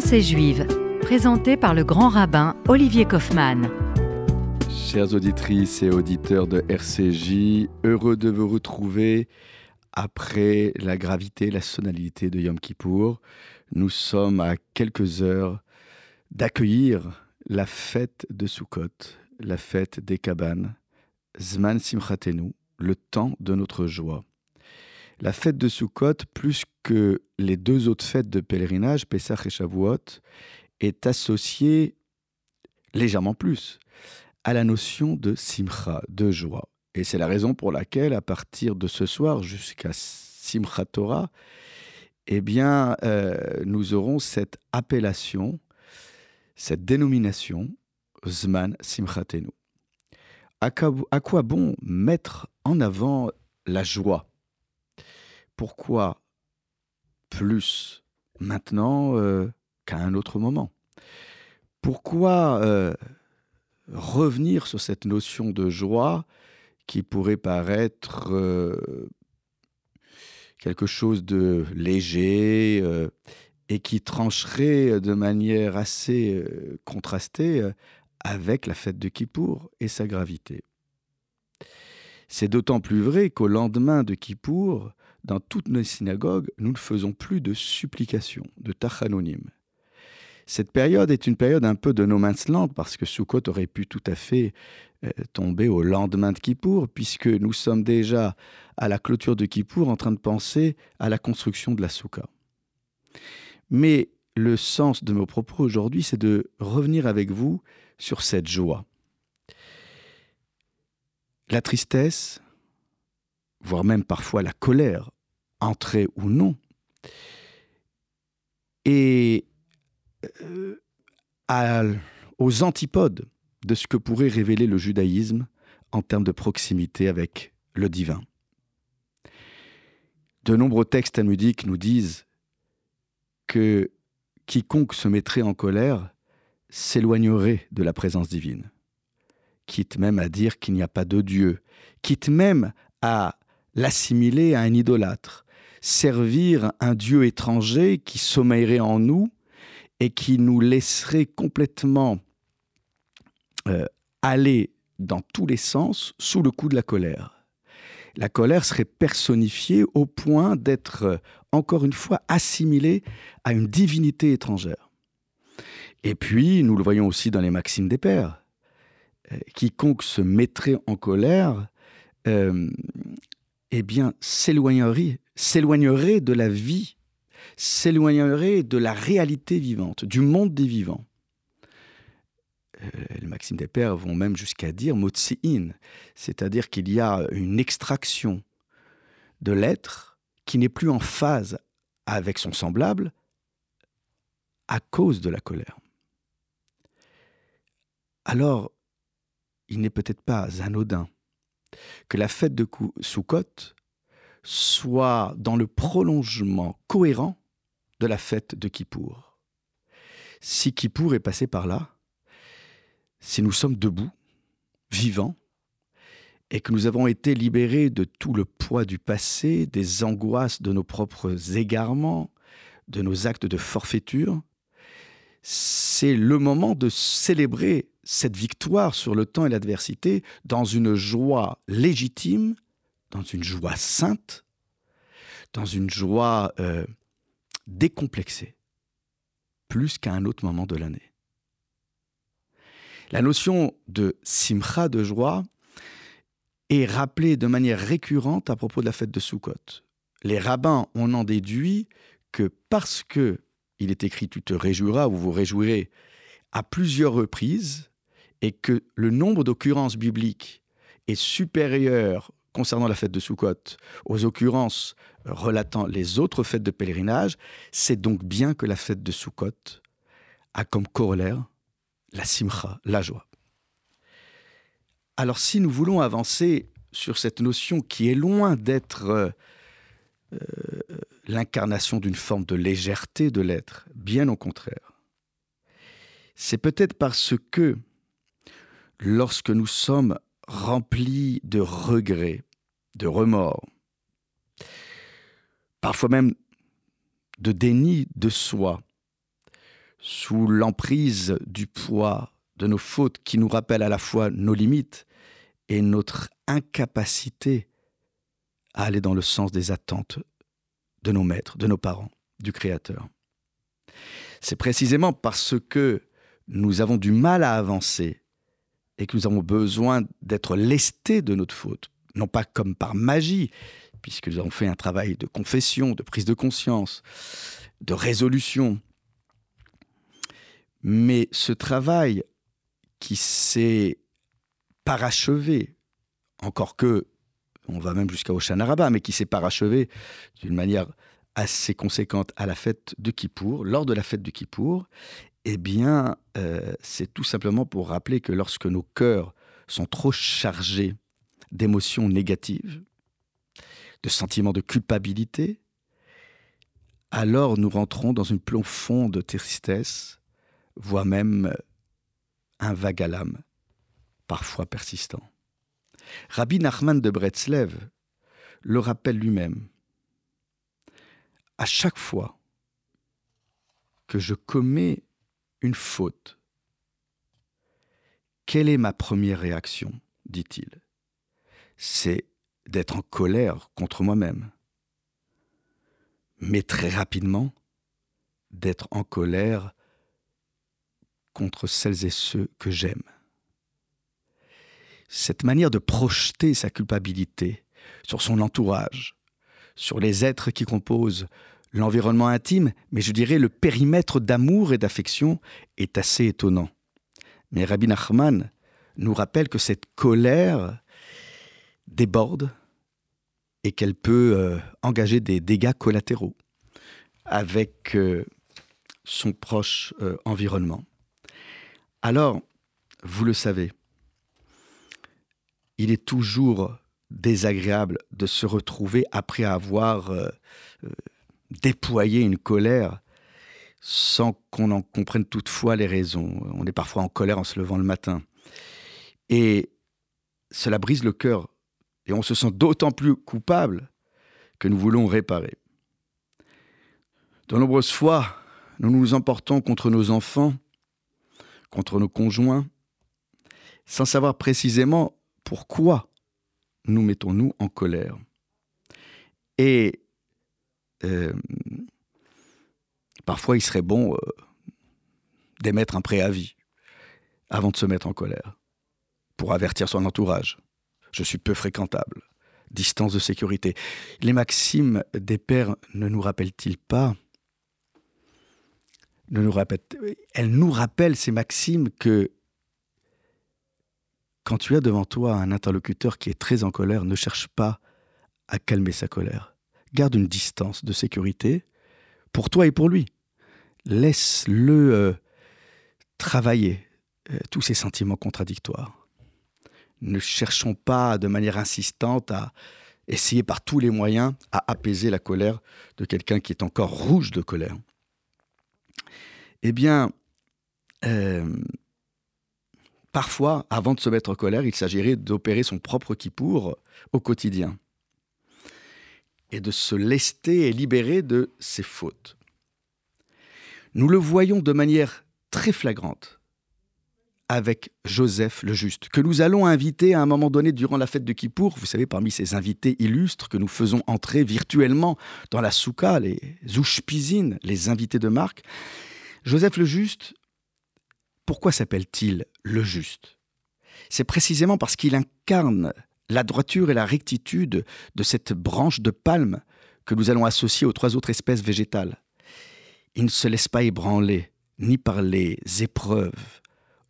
Pensée juive, présentée par le grand rabbin Olivier Kaufmann. Chères auditrices et auditeurs de RCJ, heureux de vous retrouver après la gravité, la sonalité de Yom Kippour. Nous sommes à quelques heures d'accueillir la fête de Sukkot, la fête des cabanes, Zman Simchatenu, le temps de notre joie. La fête de Sukkot, plus que les deux autres fêtes de pèlerinage, Pesach et Shavuot, est associée légèrement plus à la notion de simcha, de joie. Et c'est la raison pour laquelle, à partir de ce soir jusqu'à Simchat Torah, eh bien, euh, nous aurons cette appellation, cette dénomination, Zman Simchatenu. À quoi bon mettre en avant la joie pourquoi plus maintenant euh, qu'à un autre moment? Pourquoi euh, revenir sur cette notion de joie qui pourrait paraître euh, quelque chose de léger et qui trancherait de manière assez contrastée avec la fête de Kippour et sa gravité? C'est d'autant plus vrai qu'au lendemain de Kippour, dans toutes nos synagogues, nous ne faisons plus de supplications, de tachanonim. Cette période est une période un peu de no man's land parce que Sukkot aurait pu tout à fait euh, tomber au lendemain de Kippour, puisque nous sommes déjà à la clôture de Kippour en train de penser à la construction de la Soukha. Mais le sens de mes propos aujourd'hui, c'est de revenir avec vous sur cette joie. La tristesse, voire même parfois la colère, entrer ou non, et euh, aux antipodes de ce que pourrait révéler le judaïsme en termes de proximité avec le divin. De nombreux textes talmudiques nous disent que quiconque se mettrait en colère s'éloignerait de la présence divine, quitte même à dire qu'il n'y a pas de Dieu, quitte même à l'assimiler à un idolâtre, servir un Dieu étranger qui sommeillerait en nous et qui nous laisserait complètement euh, aller dans tous les sens sous le coup de la colère. La colère serait personnifiée au point d'être, euh, encore une fois, assimilée à une divinité étrangère. Et puis, nous le voyons aussi dans les maximes des pères. Euh, quiconque se mettrait en colère eh bien, s'éloignerait, s'éloignerait de la vie, s'éloignerait de la réalité vivante, du monde des vivants. Euh, les maximes des pères vont même jusqu'à dire motsi'in, c'est-à-dire qu'il y a une extraction de l'être qui n'est plus en phase avec son semblable à cause de la colère. Alors, il n'est peut-être pas anodin que la fête de Sukkot soit dans le prolongement cohérent de la fête de Kippour. Si Kippour est passé par là, si nous sommes debout, vivants, et que nous avons été libérés de tout le poids du passé, des angoisses de nos propres égarements, de nos actes de forfaiture, c'est le moment de célébrer cette victoire sur le temps et l'adversité dans une joie légitime, dans une joie sainte, dans une joie euh, décomplexée, plus qu'à un autre moment de l'année. La notion de simcha, de joie, est rappelée de manière récurrente à propos de la fête de Sukkot. Les rabbins ont en déduit que parce que il est écrit tu te réjouiras ou vous réjouirez à plusieurs reprises, et que le nombre d'occurrences bibliques est supérieur concernant la fête de Sukkot aux occurrences relatant les autres fêtes de pèlerinage, c'est donc bien que la fête de Sukkot a comme corollaire la simcha, la joie. Alors si nous voulons avancer sur cette notion qui est loin d'être euh, euh, l'incarnation d'une forme de légèreté de l'être, bien au contraire, c'est peut-être parce que lorsque nous sommes remplis de regrets, de remords, parfois même de déni de soi, sous l'emprise du poids de nos fautes qui nous rappellent à la fois nos limites et notre incapacité à aller dans le sens des attentes de nos maîtres, de nos parents, du Créateur. C'est précisément parce que nous avons du mal à avancer et que nous avons besoin d'être lestés de notre faute, non pas comme par magie, puisque nous avons fait un travail de confession, de prise de conscience, de résolution, mais ce travail qui s'est parachevé, encore que, on va même jusqu'à Oshanaraba, mais qui s'est parachevé d'une manière assez conséquente à la fête de Kippour, lors de la fête de Kippour, eh bien, euh, c'est tout simplement pour rappeler que lorsque nos cœurs sont trop chargés d'émotions négatives, de sentiments de culpabilité, alors nous rentrons dans une profonde tristesse, voire même un vague à l'âme, parfois persistant. Rabbi Nachman de Bretzlev le rappelle lui-même. À chaque fois que je commets une faute, quelle est ma première réaction? dit-il. C'est d'être en colère contre moi-même. Mais très rapidement, d'être en colère contre celles et ceux que j'aime. Cette manière de projeter sa culpabilité sur son entourage, sur les êtres qui composent l'environnement intime, mais je dirais le périmètre d'amour et d'affection, est assez étonnant. Mais Rabbi Nachman nous rappelle que cette colère déborde et qu'elle peut euh, engager des dégâts collatéraux avec euh, son proche euh, environnement. Alors, vous le savez, il est toujours désagréable de se retrouver après avoir déployé une colère sans qu'on en comprenne toutefois les raisons. On est parfois en colère en se levant le matin. Et cela brise le cœur et on se sent d'autant plus coupable que nous voulons réparer. De nombreuses fois, nous nous emportons contre nos enfants, contre nos conjoints, sans savoir précisément pourquoi nous mettons-nous en colère. Et euh, parfois, il serait bon euh, d'émettre un préavis avant de se mettre en colère, pour avertir son entourage je suis peu fréquentable, distance de sécurité. Les maximes des pères ne nous rappellent-ils pas? Ne nous rappellent, Elles nous rappellent, ces maximes, que quand tu as devant toi un interlocuteur qui est très en colère, ne cherche pas à calmer sa colère. Garde une distance de sécurité pour toi et pour lui. Laisse-le euh, travailler euh, tous ces sentiments contradictoires ne cherchons pas de manière insistante à essayer par tous les moyens à apaiser la colère de quelqu'un qui est encore rouge de colère. Eh bien, euh, parfois, avant de se mettre en colère, il s'agirait d'opérer son propre kippour au quotidien et de se lester et libérer de ses fautes. Nous le voyons de manière très flagrante avec Joseph le Juste, que nous allons inviter à un moment donné durant la fête de Kippour, vous savez, parmi ces invités illustres que nous faisons entrer virtuellement dans la souka, les Zouchpizines, les invités de marque. Joseph le Juste, pourquoi s'appelle-t-il le Juste? C'est précisément parce qu'il incarne la droiture et la rectitude de cette branche de palme que nous allons associer aux trois autres espèces végétales. Il ne se laisse pas ébranler ni par les épreuves,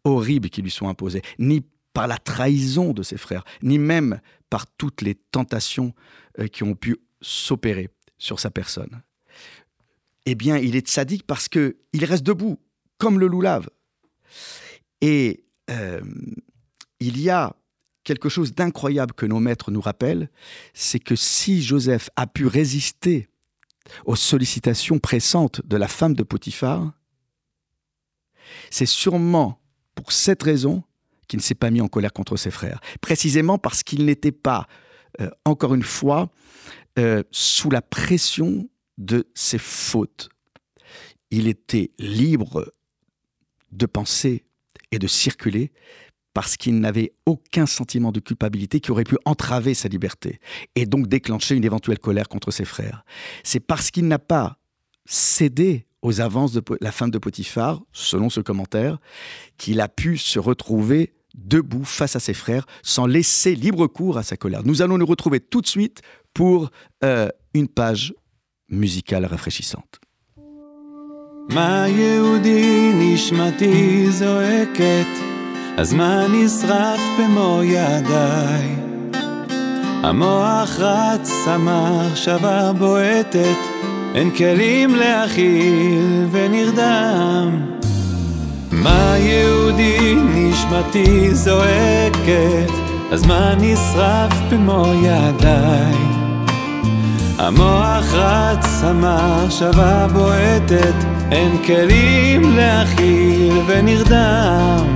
horribles qui lui sont imposées, ni par la trahison de ses frères, ni même par toutes les tentations euh, qui ont pu s'opérer sur sa personne. Eh bien, il est sadique parce que il reste debout, comme le loulave. Et euh, il y a quelque chose d'incroyable que nos maîtres nous rappellent, c'est que si Joseph a pu résister aux sollicitations pressantes de la femme de Potiphar, c'est sûrement pour cette raison qu'il ne s'est pas mis en colère contre ses frères. Précisément parce qu'il n'était pas, euh, encore une fois, euh, sous la pression de ses fautes. Il était libre de penser et de circuler parce qu'il n'avait aucun sentiment de culpabilité qui aurait pu entraver sa liberté et donc déclencher une éventuelle colère contre ses frères. C'est parce qu'il n'a pas cédé aux avances de la femme de Potiphar, selon ce commentaire, qu'il a pu se retrouver debout face à ses frères sans laisser libre cours à sa colère. Nous allons nous retrouver tout de suite pour euh, une page musicale rafraîchissante. מה יהודי נשמתי זועקת, הזמן נשרף במו ידיי. המוח רץ, המחשבה בועטת, אין כלים להכיל ונרדם. מה יהודי נשמתי זועקת, הזמן נשרף במו ידיי. המוח רץ, המחשבה בועטת, אין כלים להכיל ונרדם.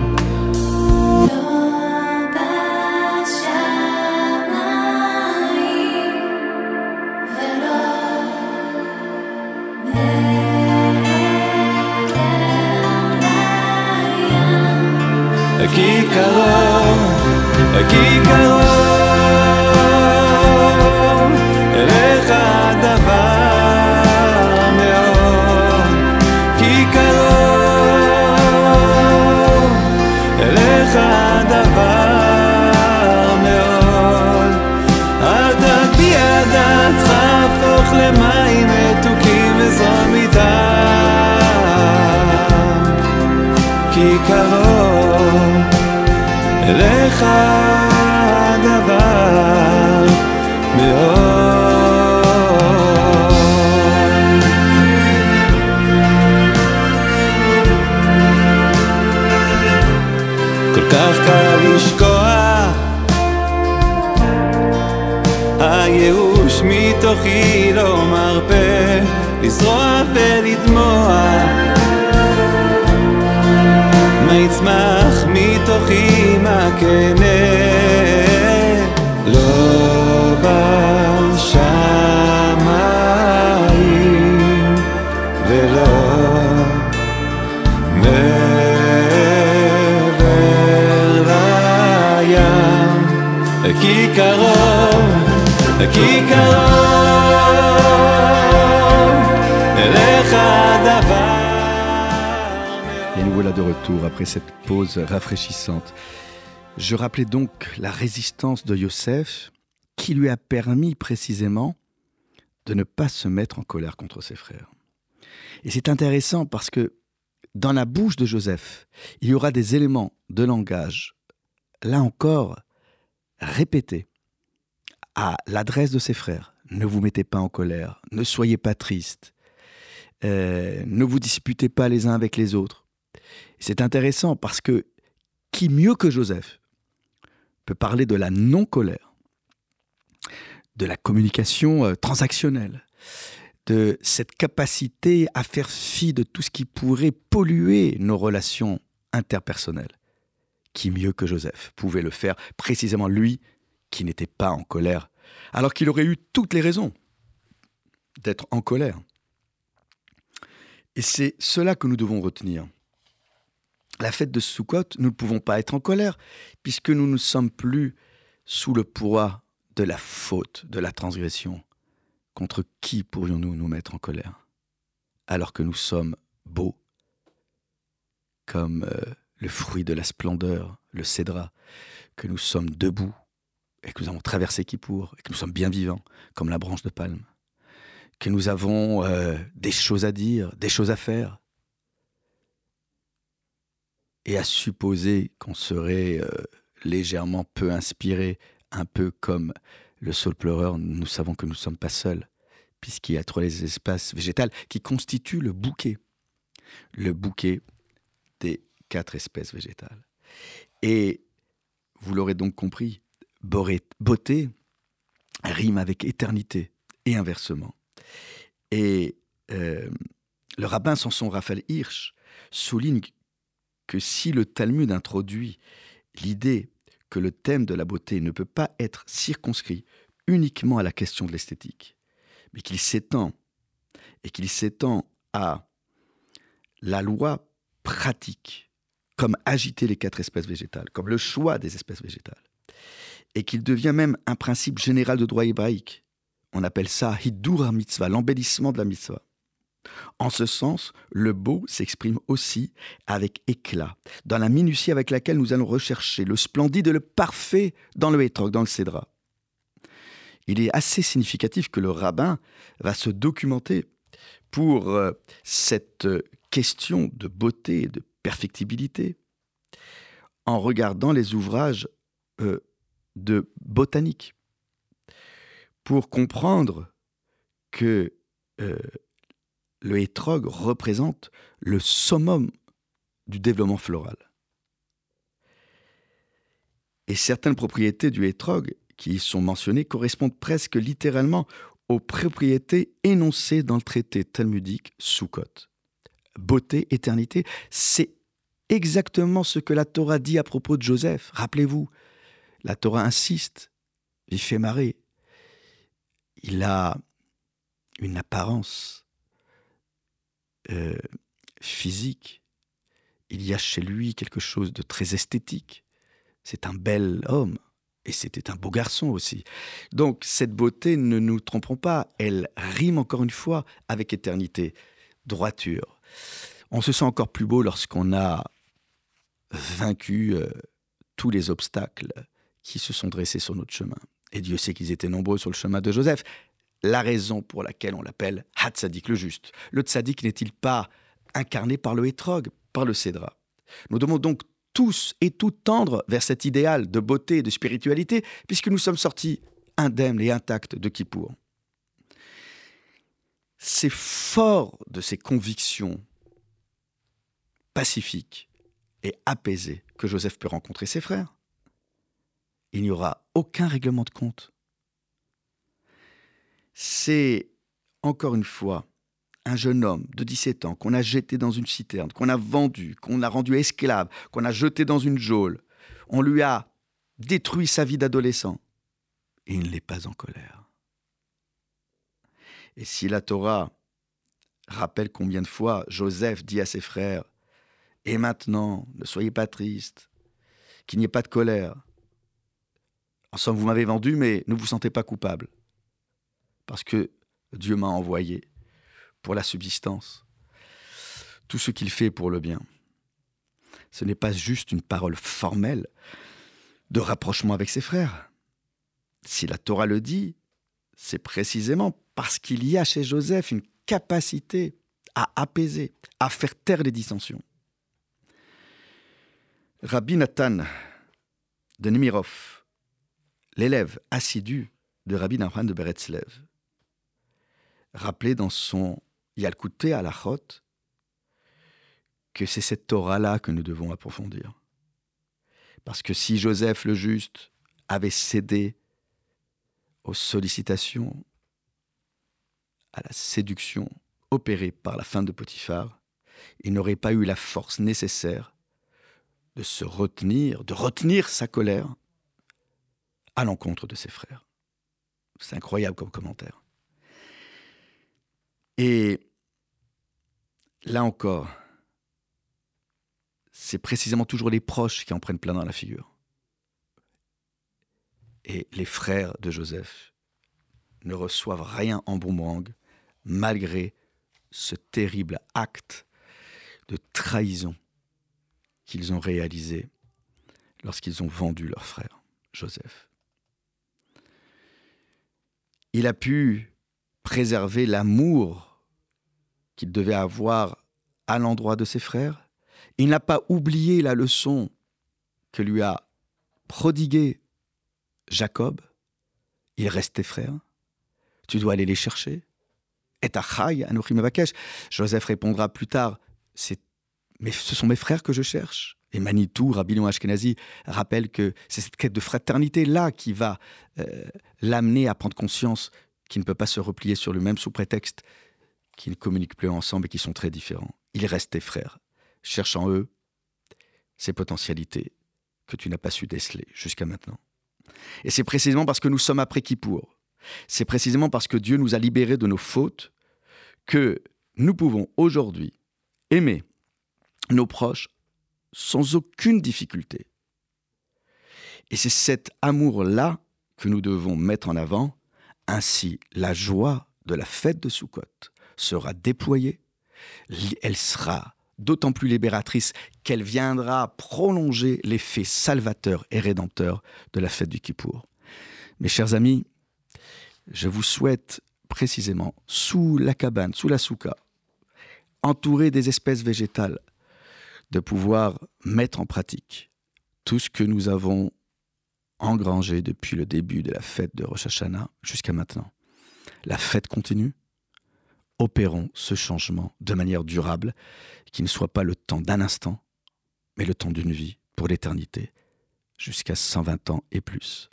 כי קרוב, כי קרוב, אליך הדבר מאוד, כי קרוב, אליך הדבר מאוד, אל תביע דעתך, הפוך למים מתוקים וזרום איתם, כי קרוב אליך הדבר מאוד. כל כך קל לשקוע, הייאוש מתוכי לא מרפה, לזרוע ולדמוע. מה יצמח מתוכי מה כנה לא בשמיים ולא מעבר לים כי קרוב, כי קרוב אליך הדבר Et nous voilà de retour après cette pause rafraîchissante. Je rappelais donc la résistance de Yosef qui lui a permis précisément de ne pas se mettre en colère contre ses frères. Et c'est intéressant parce que dans la bouche de Joseph, il y aura des éléments de langage, là encore, répétés à l'adresse de ses frères. Ne vous mettez pas en colère, ne soyez pas tristes, euh, ne vous disputez pas les uns avec les autres. C'est intéressant parce que qui mieux que Joseph peut parler de la non-colère, de la communication euh, transactionnelle, de cette capacité à faire fi de tout ce qui pourrait polluer nos relations interpersonnelles. Qui mieux que Joseph pouvait le faire, précisément lui qui n'était pas en colère, alors qu'il aurait eu toutes les raisons d'être en colère. Et c'est cela que nous devons retenir. La fête de Sukkot, nous ne pouvons pas être en colère, puisque nous ne sommes plus sous le poids de la faute, de la transgression. Contre qui pourrions-nous nous mettre en colère Alors que nous sommes beaux, comme euh, le fruit de la splendeur, le cédra, que nous sommes debout, et que nous avons traversé Kippour, et que nous sommes bien vivants, comme la branche de palme, que nous avons euh, des choses à dire, des choses à faire, et à supposer qu'on serait euh, légèrement peu inspiré, un peu comme le saule pleureur, nous savons que nous ne sommes pas seuls, puisqu'il y a trois espaces végétaux qui constituent le bouquet, le bouquet des quatre espèces végétales. Et vous l'aurez donc compris, beauté rime avec éternité et inversement. Et euh, le rabbin Samson Raphaël Hirsch souligne que si le Talmud introduit l'idée que le thème de la beauté ne peut pas être circonscrit uniquement à la question de l'esthétique, mais qu'il s'étend et qu'il s'étend à la loi pratique, comme agiter les quatre espèces végétales, comme le choix des espèces végétales, et qu'il devient même un principe général de droit hébraïque. On appelle ça Hidur mitzvah, l'embellissement de la mitzvah. En ce sens, le beau s'exprime aussi avec éclat, dans la minutie avec laquelle nous allons rechercher le splendide et le parfait dans le hétrog, dans le cédra. Il est assez significatif que le rabbin va se documenter pour euh, cette question de beauté, de perfectibilité, en regardant les ouvrages euh, de botanique, pour comprendre que euh, le hétrog représente le summum du développement floral. Et certaines propriétés du hétrog qui y sont mentionnées correspondent presque littéralement aux propriétés énoncées dans le traité talmudique Sukkot. Beauté, éternité, c'est exactement ce que la Torah dit à propos de Joseph. Rappelez-vous, la Torah insiste, il fait marrer. Il a une apparence euh, physique. Il y a chez lui quelque chose de très esthétique. C'est un bel homme. Et c'était un beau garçon aussi. Donc cette beauté, ne nous trompons pas, elle rime encore une fois avec éternité, droiture. On se sent encore plus beau lorsqu'on a vaincu euh, tous les obstacles qui se sont dressés sur notre chemin. Et Dieu sait qu'ils étaient nombreux sur le chemin de Joseph. La raison pour laquelle on l'appelle Hatzadik le juste. Le Tzadik n'est-il pas incarné par le Hétrog, par le Cédra? Nous devons donc tous et toutes tendre vers cet idéal de beauté et de spiritualité, puisque nous sommes sortis indemnes et intacts de Kippour. C'est fort de ces convictions pacifiques et apaisées que Joseph peut rencontrer ses frères. Il n'y aura aucun règlement de compte. C'est, encore une fois, un jeune homme de 17 ans qu'on a jeté dans une citerne, qu'on a vendu, qu'on a rendu esclave, qu'on a jeté dans une geôle. On lui a détruit sa vie d'adolescent. Et il n'est pas en colère. Et si la Torah rappelle combien de fois Joseph dit à ses frères Et maintenant, ne soyez pas tristes, qu'il n'y ait pas de colère. En somme, vous m'avez vendu, mais ne vous sentez pas coupable. Parce que Dieu m'a envoyé pour la subsistance. Tout ce qu'il fait pour le bien. Ce n'est pas juste une parole formelle de rapprochement avec ses frères. Si la Torah le dit, c'est précisément parce qu'il y a chez Joseph une capacité à apaiser, à faire taire les dissensions. Rabbi Nathan de Nemirov, l'élève assidu de Rabbi Nachman de Beretzlev, rappelait dans son Yalkouté à la Chot que c'est cette Torah-là que nous devons approfondir. Parce que si Joseph le juste avait cédé aux sollicitations, à la séduction opérée par la fin de Potiphar, il n'aurait pas eu la force nécessaire de se retenir, de retenir sa colère à l'encontre de ses frères. C'est incroyable comme commentaire. Et là encore, c'est précisément toujours les proches qui en prennent plein dans la figure. Et les frères de Joseph ne reçoivent rien en boomerang malgré ce terrible acte de trahison qu'ils ont réalisé lorsqu'ils ont vendu leur frère, Joseph. Il a pu préserver l'amour qu'il devait avoir à l'endroit de ses frères. Il n'a pas oublié la leçon que lui a prodiguée Jacob. Il reste tes frères. Tu dois aller les chercher. Et Joseph répondra plus tard, mais ce sont mes frères que je cherche. Et Manitou, Rabbi Ashkenazi, rappelle que c'est cette quête de fraternité-là qui va euh, l'amener à prendre conscience qu'il ne peut pas se replier sur lui-même sous prétexte qu'ils ne communiquent plus ensemble et qu'ils sont très différents. Il reste tes frères. Cherche en eux ces potentialités que tu n'as pas su déceler jusqu'à maintenant. Et c'est précisément parce que nous sommes après Kippour, c'est précisément parce que Dieu nous a libérés de nos fautes que nous pouvons aujourd'hui aimer nos proches sans aucune difficulté. Et c'est cet amour-là que nous devons mettre en avant. Ainsi, la joie de la fête de Sukkot sera déployée. Elle sera d'autant plus libératrice qu'elle viendra prolonger l'effet salvateur et rédempteur de la fête du Kippour. Mes chers amis, je vous souhaite précisément sous la cabane, sous la souka, entouré des espèces végétales, de pouvoir mettre en pratique tout ce que nous avons engrangé depuis le début de la fête de Rosh Hashanah jusqu'à maintenant. La fête continue. Opérons ce changement de manière durable, qui ne soit pas le temps d'un instant, mais le temps d'une vie pour l'éternité, jusqu'à 120 ans et plus.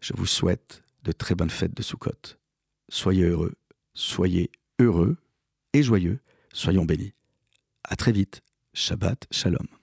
Je vous souhaite de très bonnes fêtes de Sukkot. Soyez heureux, soyez heureux et joyeux, soyons bénis. À très vite. Shabbat Shalom.